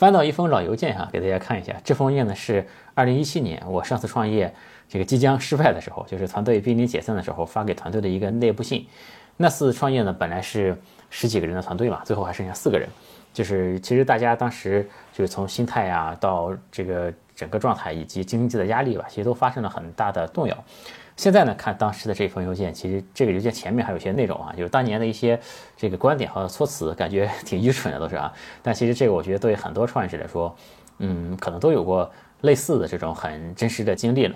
翻到一封老邮件哈，给大家看一下。这封信呢是二零一七年我上次创业这个即将失败的时候，就是团队濒临解散的时候发给团队的一个内部信。那次创业呢本来是十几个人的团队嘛，最后还剩下四个人。就是其实大家当时就是从心态啊到这个整个状态以及经济的压力吧，其实都发生了很大的动摇。现在呢，看当时的这封邮件，其实这个邮件前面还有一些内容啊，就是当年的一些这个观点和措辞，感觉 挺愚蠢的都是啊。但其实这个我觉得对很多创业者来说，嗯，可能都有过类似的这种很真实的经历了。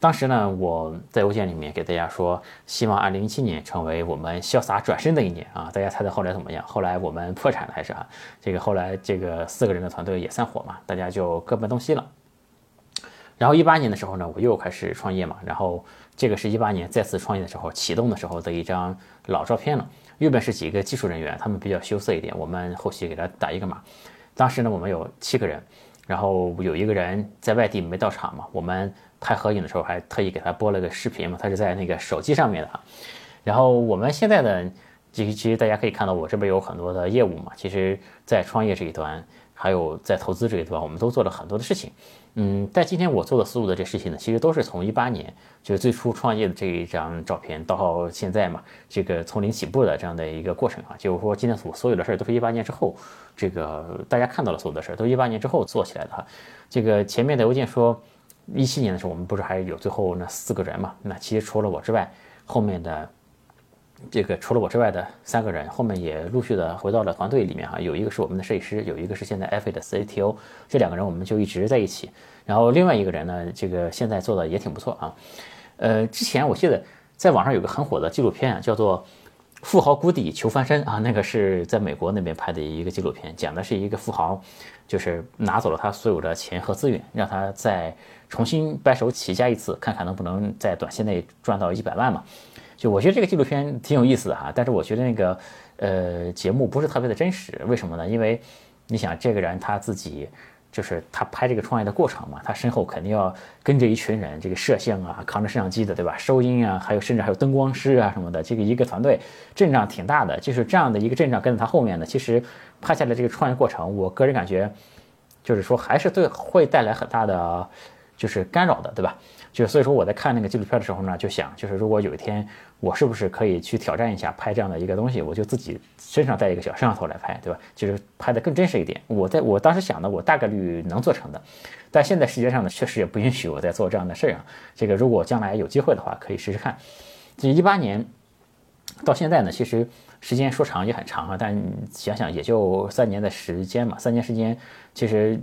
当时呢，我在邮件里面给大家说，希望2017年成为我们潇洒转身的一年啊。大家猜猜后来怎么样？后来我们破产了还是啊？这个后来这个四个人的团队也散伙嘛，大家就各奔东西了。然后一八年的时候呢，我又开始创业嘛。然后这个是一八年再次创业的时候启动的时候的一张老照片了。右边是几个技术人员，他们比较羞涩一点。我们后期给他打一个码。当时呢，我们有七个人，然后有一个人在外地没到场嘛。我们拍合影的时候还特意给他播了个视频嘛，他是在那个手机上面的。然后我们现在的其实其实大家可以看到，我这边有很多的业务嘛。其实，在创业这一端。还有在投资这一端，我们都做了很多的事情。嗯，但今天我做的所有的这事情呢，其实都是从一八年，就是最初创业的这一张照片到现在嘛，这个从零起步的这样的一个过程啊。就是说，今天所所有的事儿都是一八年之后，这个大家看到了所有的事儿都一八年之后做起来的哈。这个前面的邮件说，一七年的时候我们不是还有最后那四个人嘛？那其实除了我之外，后面的。这个除了我之外的三个人，后面也陆续的回到了团队里面哈。有一个是我们的设计师，有一个是现在 F 的 CTO，这两个人我们就一直在一起。然后另外一个人呢，这个现在做的也挺不错啊。呃，之前我记得在网上有个很火的纪录片啊，叫做《富豪谷底求翻身》啊，那个是在美国那边拍的一个纪录片，讲的是一个富豪，就是拿走了他所有的钱和资源，让他再重新白手起家一次，看看能不能在短期内赚到一百万嘛。就我觉得这个纪录片挺有意思的哈，但是我觉得那个呃节目不是特别的真实，为什么呢？因为你想这个人他自己就是他拍这个创业的过程嘛，他身后肯定要跟着一群人，这个摄像啊，扛着摄像机的，对吧？收音啊，还有甚至还有灯光师啊什么的，这个一个团队阵仗挺大的，就是这样的一个阵仗跟在他后面的，其实拍下来这个创业过程，我个人感觉就是说还是对会带来很大的就是干扰的，对吧？就所以说我在看那个纪录片的时候呢，就想就是如果有一天我是不是可以去挑战一下拍这样的一个东西，我就自己身上带一个小摄像头来拍，对吧？就是拍的更真实一点。我在我当时想的，我大概率能做成的，但现在时间上呢，确实也不允许我在做这样的事啊。这个如果将来有机会的话，可以试试看。这一八年到现在呢，其实时间说长也很长啊，但想想也就三年的时间嘛，三年时间其实。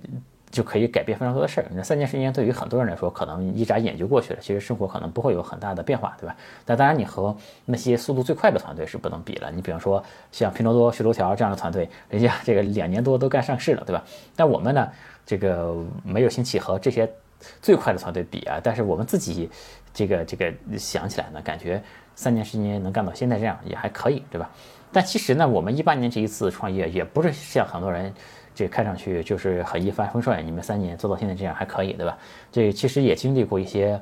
就可以改变非常多的事儿。那三年时间对于很多人来说，可能一眨眼就过去了。其实生活可能不会有很大的变化，对吧？但当然，你和那些速度最快的团队是不能比了。你比方说像拼多多、趣头条这样的团队，人家这个两年多都干上市了，对吧？但我们呢，这个没有兴起和这些最快的团队比啊。但是我们自己这个这个想起来呢，感觉三年时间能干到现在这样也还可以，对吧？但其实呢，我们一八年这一次创业也不是像很多人。这看上去就是很一帆风顺，你们三年做到现在这样还可以，对吧？这其实也经历过一些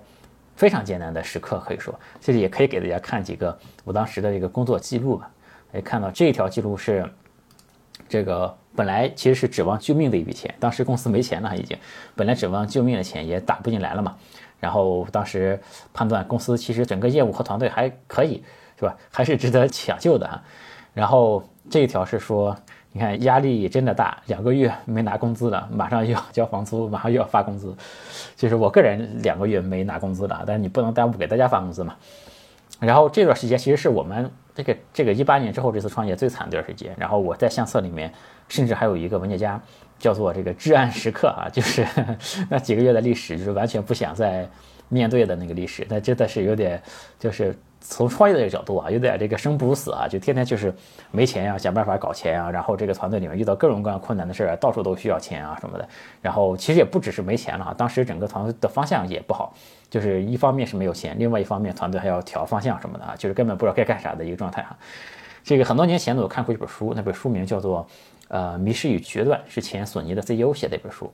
非常艰难的时刻，可以说，这里也可以给大家看几个我当时的这个工作记录吧。哎，看到这一条记录是这个本来其实是指望救命的一笔钱，当时公司没钱了已经，本来指望救命的钱也打不进来了嘛。然后当时判断公司其实整个业务和团队还可以，是吧？还是值得抢救的哈。然后这一条是说。你看压力真的大，两个月没拿工资了，马上又要交房租，马上又要发工资。就是我个人两个月没拿工资了，但是你不能耽误给大家发工资嘛。然后这段时间其实是我们这个这个一八年之后这次创业最惨的一段时间。然后我在相册里面甚至还有一个文件夹，叫做这个至暗时刻啊，就是那几个月的历史，就是完全不想再面对的那个历史。那真的是有点就是。从创业的这个角度啊，有点这个生不如死啊，就天天就是没钱呀，想办法搞钱啊，然后这个团队里面遇到各种各样困难的事儿，到处都需要钱啊什么的。然后其实也不只是没钱了，当时整个团队的方向也不好，就是一方面是没有钱，另外一方面团队还要调方向什么的啊，就是根本不知道该干啥的一个状态哈。这个很多年前呢，我看过一本书，那本书名叫做《呃迷失与决断》，是前索尼的 CEO 写的一本书。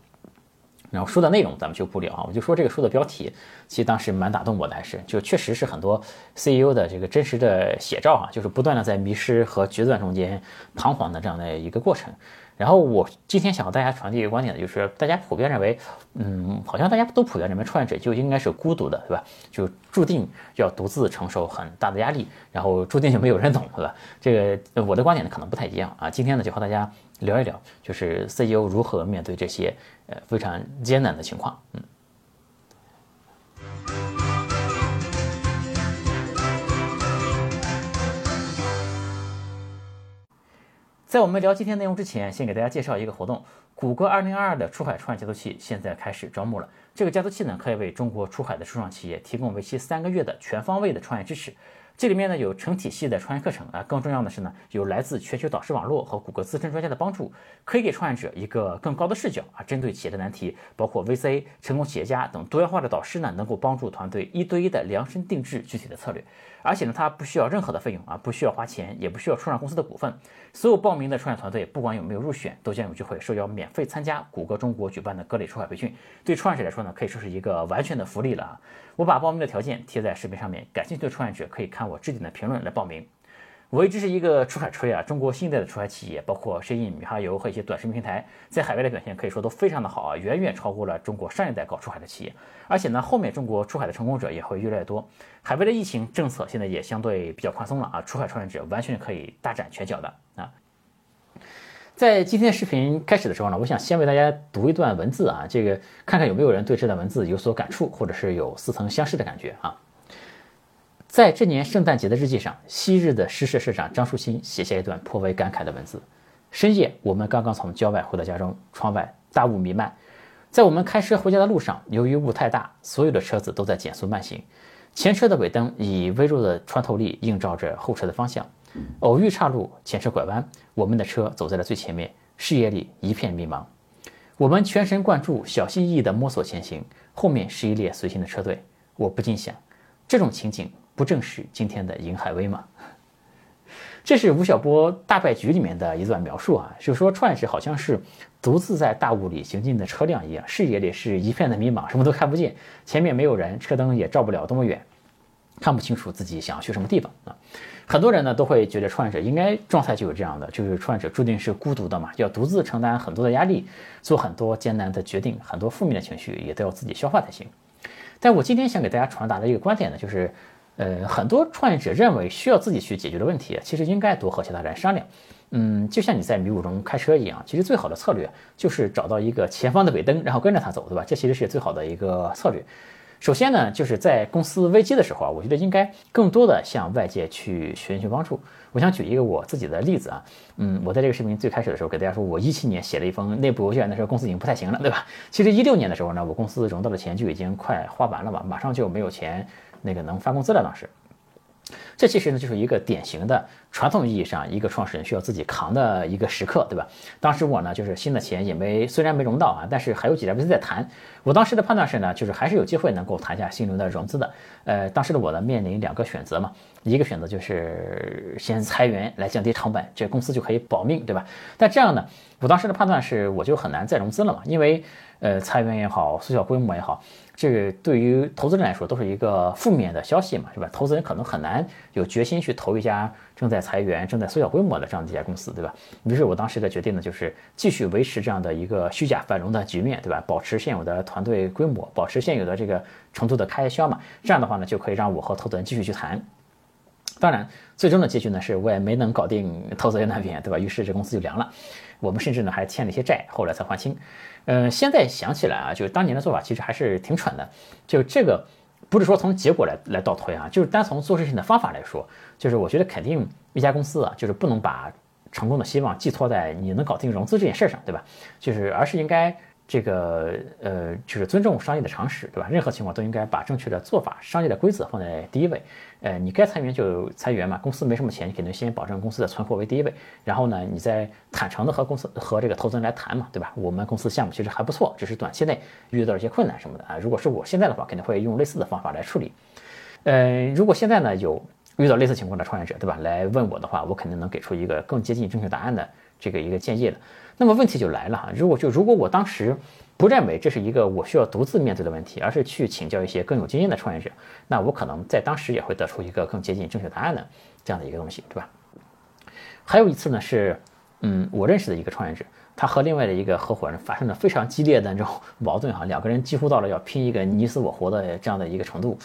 然后书的内容咱们就不聊啊，我就说这个书的标题，其实当时蛮打动我的，还是就确实是很多 CEO 的这个真实的写照啊，就是不断的在迷失和决断中间彷徨的这样的一个过程。然后我今天想和大家传递一个观点呢，就是大家普遍认为，嗯，好像大家都普遍认为创业者就应该是孤独的，对吧？就注定要独自承受很大的压力，然后注定就没有人懂，对吧？这个我的观点呢可能不太一样啊。今天呢就和大家聊一聊，就是 CEO 如何面对这些呃非常艰难的情况，嗯。在我们聊今天内容之前，先给大家介绍一个活动：谷歌2022的出海创业加速器现在开始招募了。这个加速器呢，可以为中国出海的初创企业提供为期三个月的全方位的创业支持。这里面呢有成体系的创业课程啊，更重要的是呢，有来自全球导师网络和谷歌资深专家的帮助，可以给创业者一个更高的视角啊。针对企业的难题，包括 VCA、成功企业家等多元化的导师呢，能够帮助团队一对一的量身定制具体的策略。而且呢，它不需要任何的费用啊，不需要花钱，也不需要出让公司的股份。所有报名的创业团队，不管有没有入选，都将有机会受邀免费参加谷歌中国举办的各类出海培训。对创业者来说呢，可以说是一个完全的福利了啊。我把报名的条件贴在视频上面，感兴趣的创业者可以看我置顶的评论来报名。我一直是一个出海吹啊，中国新一代的出海企业，包括深影、米哈游和一些短视频平台，在海外的表现可以说都非常的好啊，远远超过了中国上一代搞出海的企业。而且呢，后面中国出海的成功者也会越来越多。海外的疫情政策现在也相对比较宽松了啊，出海创业者完全可以大展拳脚的啊。在今天视频开始的时候呢，我想先为大家读一段文字啊，这个看看有没有人对这段文字有所感触，或者是有似曾相识的感觉啊。在这年圣诞节的日记上，昔日的诗社社长张树新写下一段颇为感慨的文字：深夜，我们刚刚从郊外回到家中，窗外大雾弥漫，在我们开车回家的路上，由于雾太大，所有的车子都在减速慢行，前车的尾灯以微弱的穿透力映照着后车的方向。偶遇岔路，前车拐弯，我们的车走在了最前面，视野里一片迷茫。我们全神贯注，小心翼翼地摸索前行，后面是一列随行的车队。我不禁想，这种情景不正是今天的银海威吗？这是吴晓波《大败局》里面的一段描述啊，就是说创业者好像是独自在大雾里行进的车辆一样，视野里是一片的迷茫，什么都看不见，前面没有人，车灯也照不了多么远，看不清楚自己想要去什么地方啊。很多人呢都会觉得创业者应该状态就有这样的，就是创业者注定是孤独的嘛，要独自承担很多的压力，做很多艰难的决定，很多负面的情绪也都要自己消化才行。但我今天想给大家传达的一个观点呢，就是，呃，很多创业者认为需要自己去解决的问题，其实应该多和其他人商量。嗯，就像你在迷雾中开车一样，其实最好的策略就是找到一个前方的尾灯，然后跟着他走，对吧？这其实是最好的一个策略。首先呢，就是在公司危机的时候啊，我觉得应该更多的向外界去寻求帮助。我想举一个我自己的例子啊，嗯，我在这个视频最开始的时候给大家说，我一七年写了一封内部邮件，那时候公司已经不太行了，对吧？其实一六年的时候呢，我公司融到的钱就已经快花完了嘛，马上就没有钱那个能发工资了，当时。这其实呢，就是一个典型的传统意义上一个创始人需要自己扛的一个时刻，对吧？当时我呢，就是新的钱也没，虽然没融到啊，但是还有几家 VC 在谈。我当时的判断是呢，就是还是有机会能够谈下新一轮的融资的。呃，当时的我呢，面临两个选择嘛，一个选择就是先裁员来降低成本，这公司就可以保命，对吧？但这样呢，我当时的判断是，我就很难再融资了嘛，因为呃，裁员也好，缩小规模也好。这个对于投资人来说都是一个负面的消息嘛，是吧？投资人可能很难有决心去投一家正在裁员、正在缩小规模的这样的一家公司，对吧？于是我当时的决定呢，就是继续维持这样的一个虚假繁荣的局面，对吧？保持现有的团队规模，保持现有的这个程度的开销嘛，这样的话呢，就可以让我和投资人继续去谈。当然，最终的结局呢，是我也没能搞定投资人那边，对吧？于是这公司就凉了。我们甚至呢还欠了一些债，后来才还清。嗯，现在想起来啊，就是当年的做法其实还是挺蠢的。就这个不是说从结果来来倒推啊，就是单从做事情的方法来说，就是我觉得肯定一家公司啊，就是不能把成功的希望寄托在你能搞定融资这件事上，对吧？就是而是应该。这个呃，就是尊重商业的常识，对吧？任何情况都应该把正确的做法、商业的规则放在第一位。呃，你该裁员就裁员嘛，公司没什么钱，你肯定先保证公司的存货为第一位。然后呢，你再坦诚的和公司和这个投资人来谈嘛，对吧？我们公司项目其实还不错，只是短期内遇到了一些困难什么的啊。如果是我现在的话，肯定会用类似的方法来处理。呃，如果现在呢有遇到类似情况的创业者，对吧？来问我的话，我肯定能给出一个更接近正确答案的这个一个建议的。那么问题就来了哈，如果就如果我当时不认为这是一个我需要独自面对的问题，而是去请教一些更有经验的创业者，那我可能在当时也会得出一个更接近正确答案的这样的一个东西，对吧？还有一次呢是，嗯，我认识的一个创业者，他和另外的一个合伙人发生了非常激烈的那种矛盾哈，两个人几乎到了要拼一个你死我活的这样的一个程度。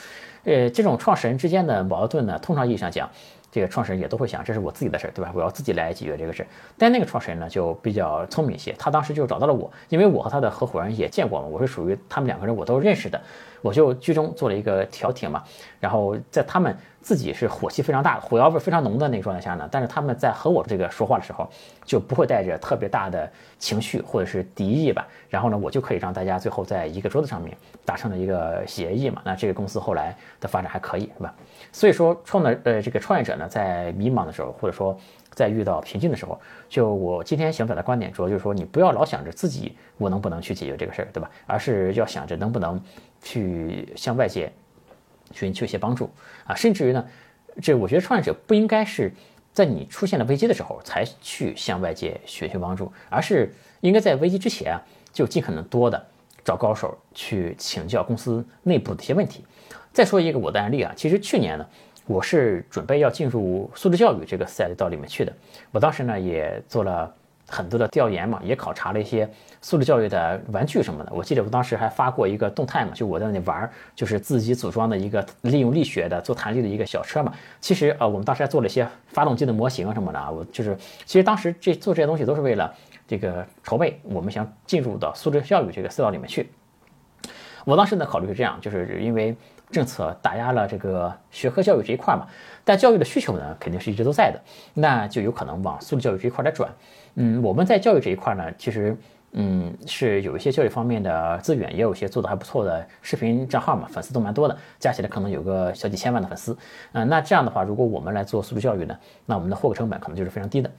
呃，这种创始人之间的矛盾呢，通常意义上讲。这个创始人也都会想，这是我自己的事儿，对吧？我要自己来解决这个事儿。但那个创始人呢，就比较聪明一些，他当时就找到了我，因为我和他的合伙人也见过嘛，我是属于他们两个人我都认识的，我就居中做了一个调停嘛。然后在他们自己是火气非常大，火药味非常浓的那个状态下呢，但是他们在和我这个说话的时候，就不会带着特别大的情绪或者是敌意吧。然后呢，我就可以让大家最后在一个桌子上面达成了一个协议嘛。那这个公司后来的发展还可以，是吧？所以说，创的呃这个创业者呢，在迷茫的时候，或者说在遇到瓶颈的时候，就我今天想表达观点，主要就是说，你不要老想着自己我能不能去解决这个事儿，对吧？而是要想着能不能去向外界寻求一些帮助啊。甚至于呢，这我觉得创业者不应该是在你出现了危机的时候才去向外界寻求帮助，而是应该在危机之前啊，就尽可能多的找高手去请教公司内部的一些问题。再说一个我的案例啊，其实去年呢，我是准备要进入素质教育这个赛道里面去的。我当时呢也做了很多的调研嘛，也考察了一些素质教育的玩具什么的。我记得我当时还发过一个动态嘛，就我在那里玩，就是自己组装的一个利用力学的做弹力的一个小车嘛。其实呃，我们当时还做了一些发动机的模型啊什么的啊。我就是其实当时这做这些东西都是为了这个筹备我们想进入到素质教育这个赛道里面去。我当时呢考虑是这样，就是因为。政策打压了这个学科教育这一块嘛，但教育的需求呢，肯定是一直都在的，那就有可能往素质教育这一块来转。嗯，我们在教育这一块呢，其实嗯是有一些教育方面的资源，也有一些做的还不错的视频账号嘛，粉丝都蛮多的，加起来可能有个小几千万的粉丝。嗯，那这样的话，如果我们来做素质教育呢，那我们的获客成本可能就是非常低的。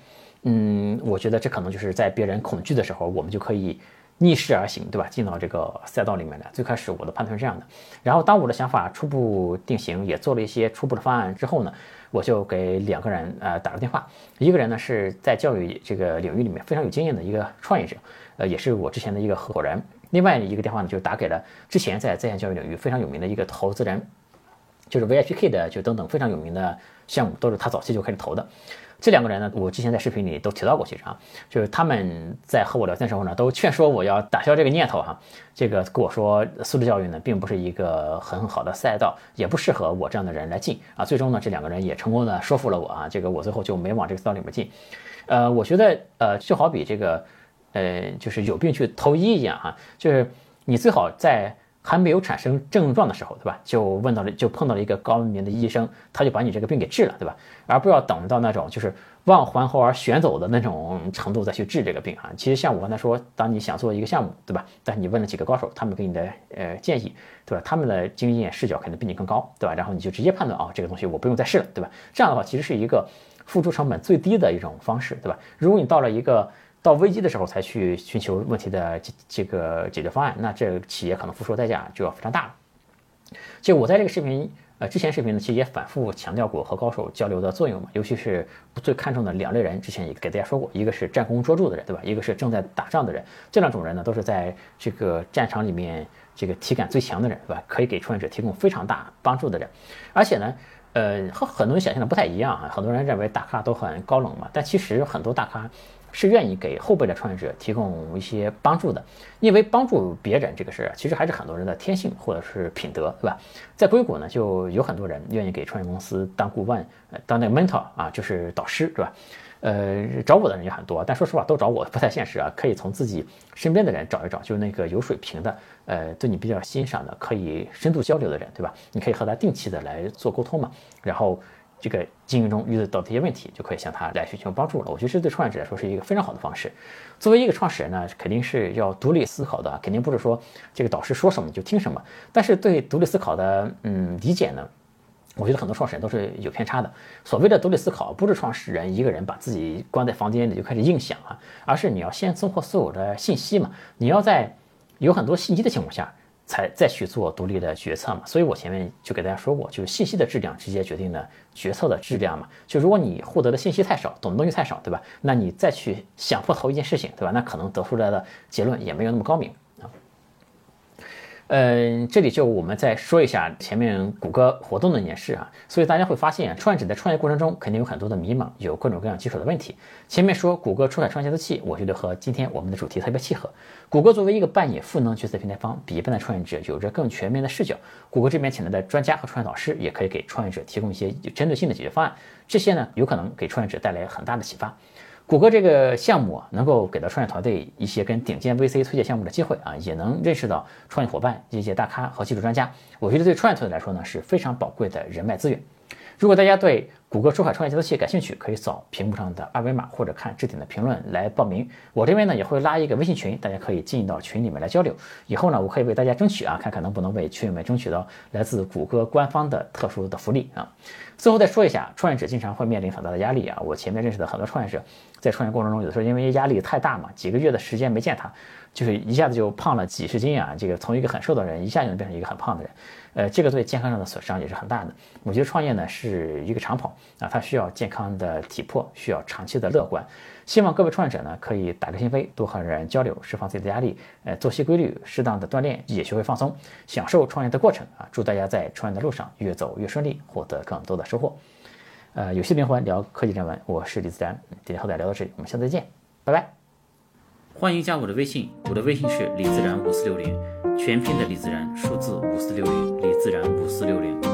嗯，我觉得这可能就是在别人恐惧的时候，我们就可以。逆势而行，对吧？进到这个赛道里面来。最开始我的判断是这样的，然后当我的想法初步定型，也做了一些初步的方案之后呢，我就给两个人呃打了电话。一个人呢是在教育这个领域里面非常有经验的一个创业者，呃，也是我之前的一个合伙人。另外一个电话呢就打给了之前在在线教育领域非常有名的一个投资人，就是 VIPK 的，就等等非常有名的项目都是他早期就开始投的。这两个人呢，我之前在视频里都提到过，其实啊，就是他们在和我聊天的时候呢，都劝说我要打消这个念头哈。这个跟我说，素质教育呢，并不是一个很好的赛道，也不适合我这样的人来进啊。最终呢，这两个人也成功的说服了我啊。这个我最后就没往这个赛道里面进。呃，我觉得呃，就好比这个呃，就是有病去投医一样哈，就是你最好在。还没有产生症状的时候，对吧？就问到了，就碰到了一个高明的医生，他就把你这个病给治了，对吧？而不要等到那种就是望环侯而选走的那种程度再去治这个病啊。其实像我刚才说，当你想做一个项目，对吧？但你问了几个高手，他们给你的呃建议，对吧？他们的经验视角可能比你更高，对吧？然后你就直接判断啊，这个东西我不用再试了，对吧？这样的话其实是一个付出成本最低的一种方式，对吧？如果你到了一个到危机的时候才去寻求问题的这这个解决方案，那这企业可能付出的代价就要非常大了。就我在这个视频呃之前视频呢，其实也反复强调过和高手交流的作用嘛，尤其是最看重的两类人，之前也给大家说过，一个是战功卓著的人，对吧？一个是正在打仗的人，这两种人呢，都是在这个战场里面这个体感最强的人，对吧？可以给创业者提供非常大帮助的人，而且呢，呃，和很多人想象的不太一样啊，很多人认为大咖都很高冷嘛，但其实很多大咖。是愿意给后辈的创业者提供一些帮助的，因为帮助别人这个事儿，其实还是很多人的天性或者是品德，对吧？在硅谷呢，就有很多人愿意给创业公司当顾问，当那个 mentor 啊，就是导师，对吧？呃，找我的人也很多，但说实话，都找我不太现实啊。可以从自己身边的人找一找，就是那个有水平的，呃，对你比较欣赏的，可以深度交流的人，对吧？你可以和他定期的来做沟通嘛，然后。这个经营中遇到的一些问题，就可以向他来寻求帮助了。我觉得这对创业者来说是一个非常好的方式。作为一个创始人呢，肯定是要独立思考的，肯定不是说这个导师说什么你就听什么。但是对独立思考的嗯理解呢，我觉得很多创始人都是有偏差的。所谓的独立思考，不是创始人一个人把自己关在房间里就开始硬想啊，而是你要先综合所有的信息嘛，你要在有很多信息的情况下。才再去做独立的决策嘛，所以我前面就给大家说过，就是信息的质量直接决定了决策的质量嘛。就如果你获得的信息太少，懂的东西太少，对吧？那你再去想破头一件事情，对吧？那可能得出来的结论也没有那么高明嗯，这里就我们再说一下前面谷歌活动的那件事啊，所以大家会发现，创业者在创业过程中肯定有很多的迷茫，有各种各样棘手的问题。前面说谷歌出海创业的器，我觉得和今天我们的主题特别契合。谷歌作为一个扮演赋能角色的平台方，比一般的创业者有着更全面的视角。谷歌这边请来的专家和创业导师，也可以给创业者提供一些有针对性的解决方案，这些呢，有可能给创业者带来很大的启发。谷歌这个项目啊，能够给到创业团队一些跟顶尖 VC 推介项目的机会啊，也能认识到创业伙伴、业界大咖和技术专家。我觉得对创业团队来说呢，是非常宝贵的人脉资源。如果大家对谷歌出海创业加速器感兴趣，可以扫屏幕上的二维码或者看置顶的评论来报名。我这边呢也会拉一个微信群，大家可以进到群里面来交流。以后呢，我可以为大家争取啊，看看能不能为群友们争取到来自谷歌官方的特殊的福利啊。最后再说一下，创业者经常会面临很大的压力啊。我前面认识的很多创业者，在创业过程中，有的时候因为压力太大嘛，几个月的时间没见他，就是一下子就胖了几十斤啊。这个从一个很瘦的人，一下就能变成一个很胖的人，呃，这个对健康上的损伤也是很大的。我觉得创业呢是一个长跑啊，它需要健康的体魄，需要长期的乐观。希望各位创业者呢，可以打开心扉，多和人交流，释放自己的压力。呃，作息规律，适当的锻炼，也学会放松，享受创业的过程啊！祝大家在创业的路上越走越顺利，获得更多的收获。呃，有些灵魂聊科技人文，我是李自然。今天和大家聊到这里，我们下次再见，拜拜。欢迎加我的微信，我的微信是李自然五四六零，全拼的李自然，数字五四六零，李自然五四六零。